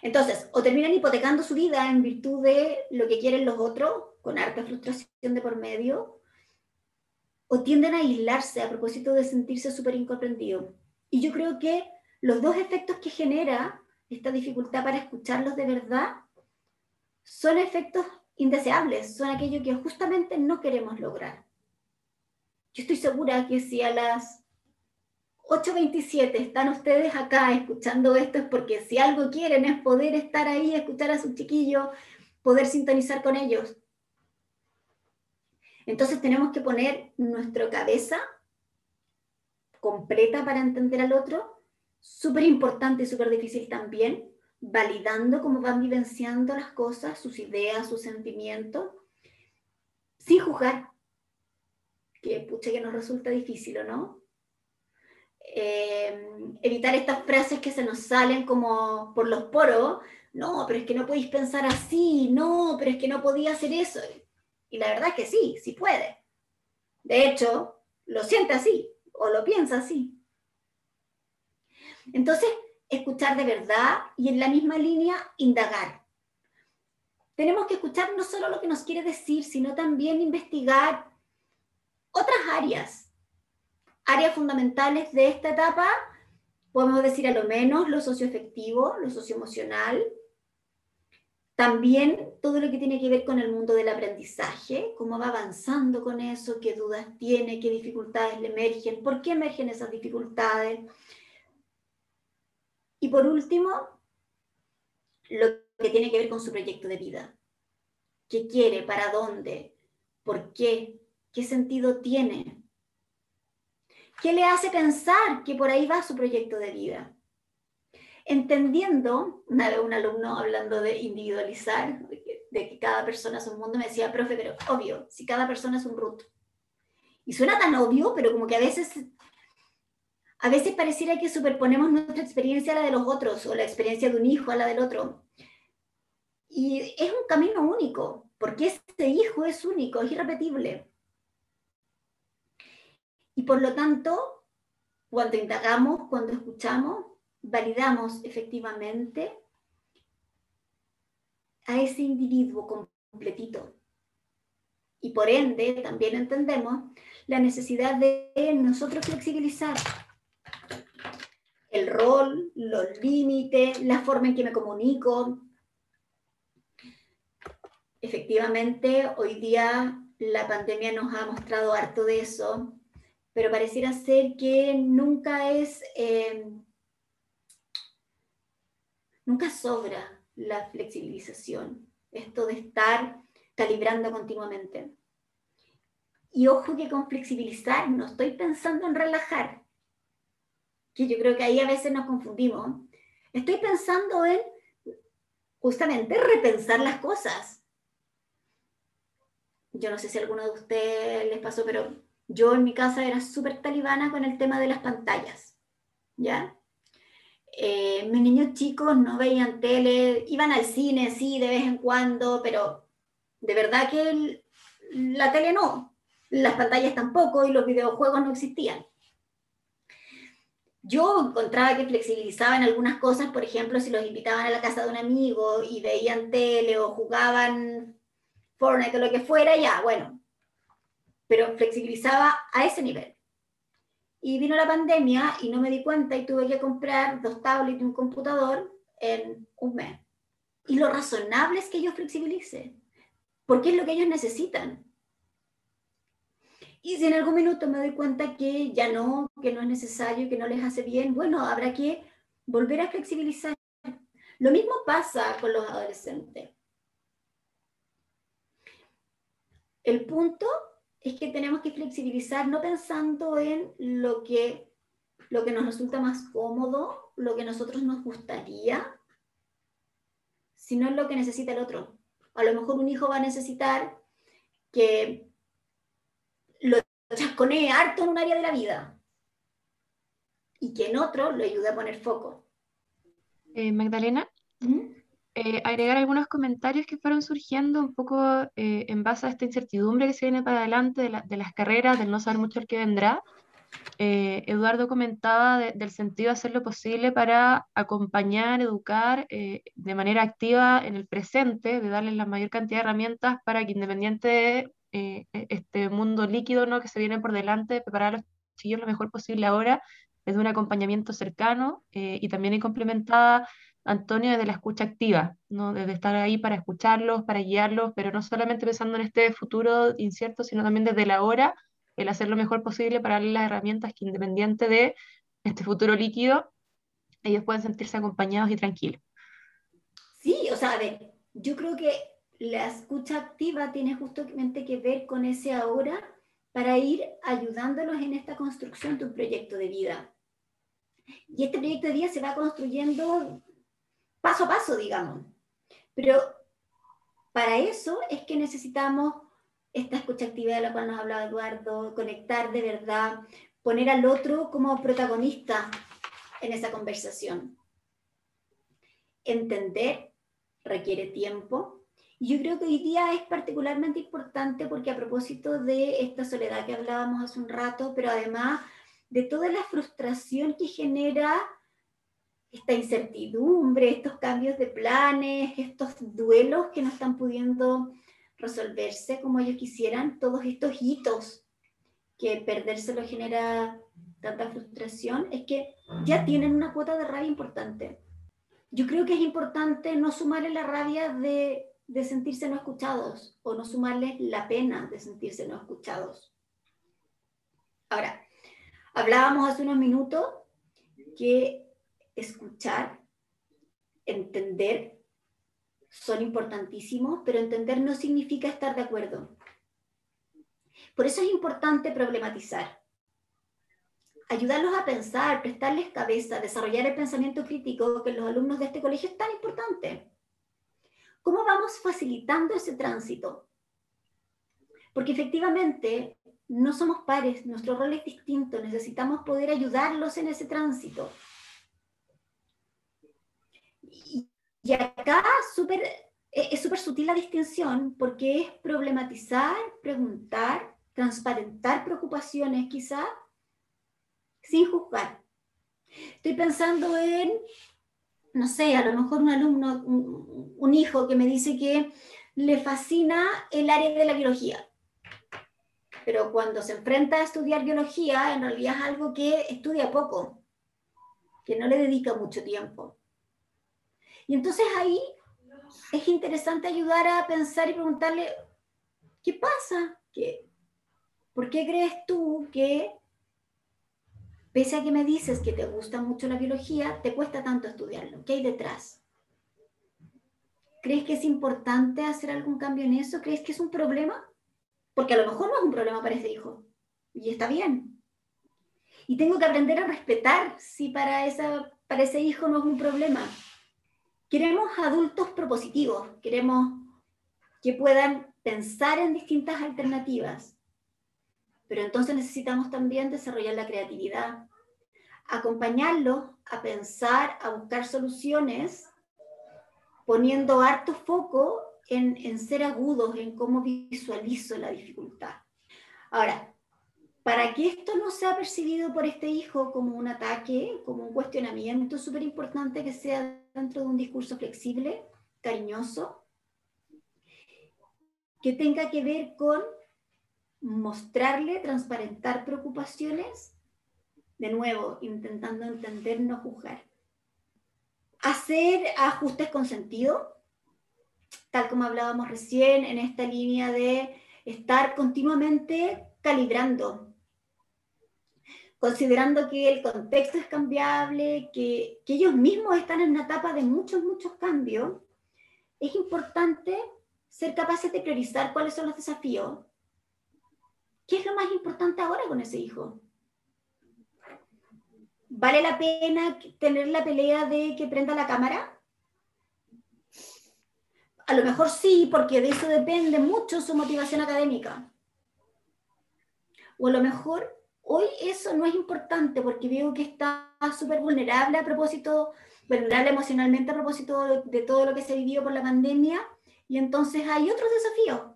Entonces, o terminan hipotecando su vida en virtud de lo que quieren los otros, con harta frustración de por medio, o tienden a aislarse a propósito de sentirse súper incomprendido. Y yo creo que los dos efectos que genera esta dificultad para escucharlos de verdad son efectos indeseables, son aquellos que justamente no queremos lograr. Yo estoy segura que si a las 8.27 están ustedes acá escuchando esto es porque si algo quieren es poder estar ahí, escuchar a sus chiquillos, poder sintonizar con ellos. Entonces tenemos que poner nuestra cabeza completa para entender al otro, súper importante y súper difícil también, validando cómo van vivenciando las cosas, sus ideas, sus sentimientos, sin juzgar, que pucha que nos resulta difícil, ¿o no? Eh, evitar estas frases que se nos salen como por los poros, no, pero es que no podéis pensar así, no, pero es que no podía hacer eso. Y la verdad es que sí, sí puede. De hecho, lo siente así o lo piensa así. Entonces, escuchar de verdad y en la misma línea indagar. Tenemos que escuchar no solo lo que nos quiere decir, sino también investigar otras áreas áreas fundamentales de esta etapa, podemos decir a lo menos lo socioafectivo, lo socioemocional, también todo lo que tiene que ver con el mundo del aprendizaje, cómo va avanzando con eso, qué dudas tiene, qué dificultades le emergen, por qué emergen esas dificultades. Y por último, lo que tiene que ver con su proyecto de vida. ¿Qué quiere? ¿Para dónde? ¿Por qué? ¿Qué sentido tiene? ¿Qué le hace pensar que por ahí va su proyecto de vida? Entendiendo, una vez un alumno hablando de individualizar, de que, cada persona es un mundo, me decía, profe, pero obvio, si cada persona es un root. Y suena tan obvio, pero como que a veces, a veces pareciera que superponemos nuestra experiencia a la de los otros, o la experiencia de un hijo a la del otro. Y es un camino único, porque ese hijo es único, es irrepetible. Y por lo tanto, cuando indagamos, cuando escuchamos, validamos efectivamente a ese individuo completito. Y por ende, también entendemos la necesidad de nosotros flexibilizar el rol, los límites, la forma en que me comunico. Efectivamente, hoy día la pandemia nos ha mostrado harto de eso pero pareciera ser que nunca es, eh, nunca sobra la flexibilización, esto de estar calibrando continuamente. Y ojo que con flexibilizar no estoy pensando en relajar, que yo creo que ahí a veces nos confundimos. Estoy pensando en justamente repensar las cosas. Yo no sé si a alguno de ustedes les pasó, pero yo en mi casa era súper talibana con el tema de las pantallas, ¿ya? Eh, mis niños chicos no veían tele, iban al cine, sí, de vez en cuando, pero de verdad que la tele no, las pantallas tampoco y los videojuegos no existían. Yo encontraba que flexibilizaban algunas cosas, por ejemplo, si los invitaban a la casa de un amigo y veían tele o jugaban Fortnite o lo que fuera, ya, bueno, pero flexibilizaba a ese nivel. Y vino la pandemia y no me di cuenta y tuve que comprar dos tablets y un computador en un mes. Y lo razonable es que yo flexibilice, porque es lo que ellos necesitan. Y si en algún minuto me doy cuenta que ya no, que no es necesario, que no les hace bien, bueno, habrá que volver a flexibilizar. Lo mismo pasa con los adolescentes. El punto es que tenemos que flexibilizar no pensando en lo que, lo que nos resulta más cómodo, lo que a nosotros nos gustaría, sino en lo que necesita el otro. A lo mejor un hijo va a necesitar que chasconee harto en un área de la vida y que en otro lo ayude a poner foco. Eh, Magdalena, eh, agregar algunos comentarios que fueron surgiendo un poco eh, en base a esta incertidumbre que se viene para adelante de, las carreras, del no saber mucho el que vendrá. Eduardo comentaba del sentido de hacer lo posible para acompañar, educar de manera activa en el presente, de darles la mayor cantidad de herramientas para que independiente de e, este mundo líquido ¿no? que se viene por delante, preparar a los chillos lo mejor posible ahora, desde un acompañamiento cercano y también complementada Antonio, desde la escucha activa, ¿no? desde estar ahí para escucharlos, para guiarlos, pero no solamente pensando en este futuro incierto, sino también desde la hora, el hacer lo mejor posible para darles las herramientas que independiente de este futuro líquido, ellos pueden sentirse acompañados y tranquilos. Sí, o sea, a ver, yo creo que la escucha activa tiene justamente que ver con ese ahora para ir ayudándolos en esta construcción de un proyecto de vida. Y este proyecto de vida se va construyendo paso a paso, digamos. Pero para eso es que necesitamos esta escucha activa de la cual nos hablaba Eduardo, conectar de verdad, poner al otro como protagonista en esa conversación. Entender requiere tiempo. Yo creo que hoy día es particularmente importante porque a propósito de esta soledad que hablábamos hace un rato, pero además de toda la frustración que genera esta incertidumbre, estos cambios de planes, estos duelos que no están pudiendo resolverse como ellos quisieran, todos estos hitos que perdérselo genera tanta frustración, es que ya tienen una cuota de rabia importante. Yo creo que es importante no sumarle la rabia de, de sentirse no escuchados o no sumarles la pena de sentirse no escuchados. Ahora, hablábamos hace unos minutos que escuchar, entender, son importantísimos, pero entender no significa estar de acuerdo. Por eso es importante problematizar. Ayudarlos a pensar, prestarles cabeza, desarrollar el pensamiento crítico que los alumnos de este colegio es tan importante. ¿Cómo vamos facilitando ese tránsito? Porque efectivamente no somos pares, nuestro rol es distinto, necesitamos poder ayudarlos en ese tránsito. Y acá e, es súper sutil la distinción porque es problematizar, preguntar, transparentar preocupaciones quizá, sin juzgar. Estoy pensando en, no sé, a lo mejor un alumno, un, hijo que me dice que le fascina el área de la biología pero cuando se enfrenta a estudiar biología, en realidad es algo que estudia poco, que no le dedica mucho tiempo. Y entonces ahí es interesante ayudar a pensar y preguntarle, ¿qué pasa? ¿Qué, ¿Por qué crees tú que, pese a que me dices que te gusta mucho la biología, te cuesta tanto estudiarlo? ¿Qué hay detrás? ¿Crees que es importante hacer algún cambio en eso? ¿Crees que es un problema? Porque a lo mejor no es un problema para ese hijo. Y está bien. Y tengo que aprender a respetar si para, esa, para ese hijo no es un problema. Queremos adultos propositivos, queremos que puedan pensar en distintas alternativas, pero entonces necesitamos también desarrollar la creatividad, acompañarlos a pensar, a buscar soluciones, poniendo harto foco en, en ser agudos, en cómo visualizo la dificultad. Ahora, para que esto no sea percibido por este hijo como un ataque, como un cuestionamiento, es súper importante que sea dentro de un discurso flexible, cariñoso, que tenga que ver con mostrarle, transparentar preocupaciones, de nuevo, intentando entender, no juzgar. Hacer ajustes con sentido, tal como hablábamos recién, en esta línea de estar continuamente calibrando, considerando que el contexto es cambiable, que, que ellos mismos están en una etapa de muchos, muchos cambios, es importante ser capaces de priorizar cuáles son los desafíos. ¿Qué es lo más importante ahora con ese hijo? ¿Vale la pena tener la pelea de que prenda la cámara? A lo mejor sí, porque de eso depende mucho su motivación académica. O a lo mejor hoy eso no es importante porque veo que está súper vulnerable a propósito, vulnerable emocionalmente a propósito de todo lo que se vivió por la pandemia y entonces hay otros desafíos.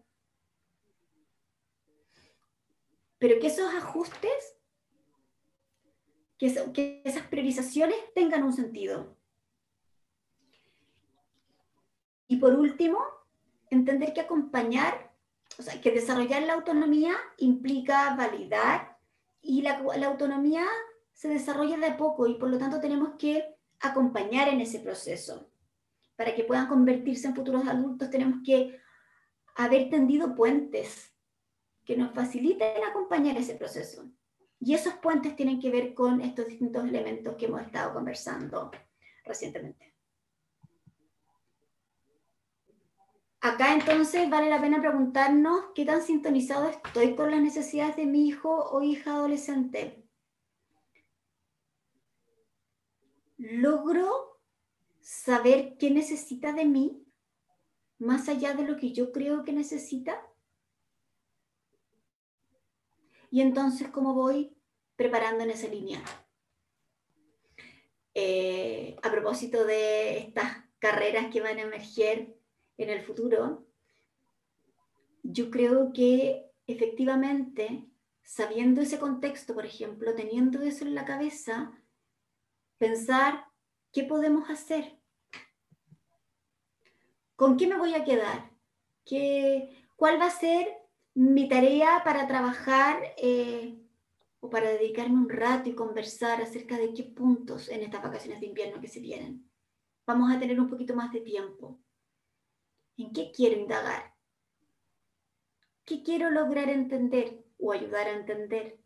Pero que esos ajustes, que, que esas priorizaciones tengan un sentido. Y por último, entender que acompañar, o sea, que desarrollar la autonomía implica validar y la, la autonomía se desarrolla de a poco y por lo tanto tenemos que acompañar en ese proceso. Para que puedan convertirse en futuros adultos tenemos que haber tendido puentes que nos faciliten acompañar ese proceso. Y esos puentes tienen que ver con estos distintos elementos que hemos estado conversando recientemente. Acá entonces vale la pena preguntarnos qué tan sintonizado estoy con las necesidades de mi hijo o hija adolescente. ¿Logro saber qué necesita de mí más allá de lo que yo creo que necesita? Y entonces, ¿cómo voy preparando en esa línea? Eh, a propósito de estas carreras que van a emerger en el futuro, yo creo que efectivamente, sabiendo ese contexto, por ejemplo, teniendo eso en la cabeza, pensar qué podemos hacer, con qué me voy a quedar, ¿Qué, cuál va a ser mi tarea para trabajar eh, o para dedicarme un rato y conversar acerca de qué puntos en estas vacaciones de invierno que se vienen. Vamos a tener un poquito más de tiempo. ¿En qué quiero indagar? ¿Qué quiero lograr entender o ayudar a entender?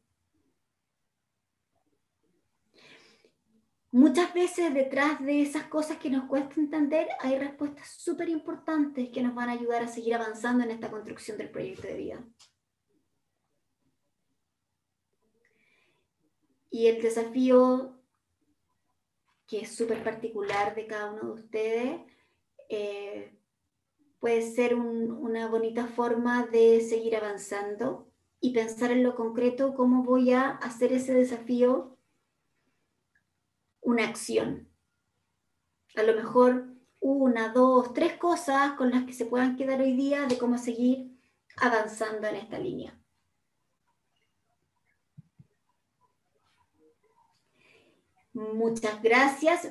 Muchas veces detrás de esas cosas que nos cuesta entender hay respuestas súper importantes que nos van a ayudar a seguir avanzando en esta construcción del proyecto de vida. Y el desafío que es súper particular de cada uno de ustedes eh, puede ser una bonita forma de seguir avanzando y pensar en lo concreto cómo voy a hacer ese desafío una acción. A lo mejor una, dos, tres cosas con las que se puedan quedar hoy día de cómo seguir avanzando en esta línea. Muchas gracias.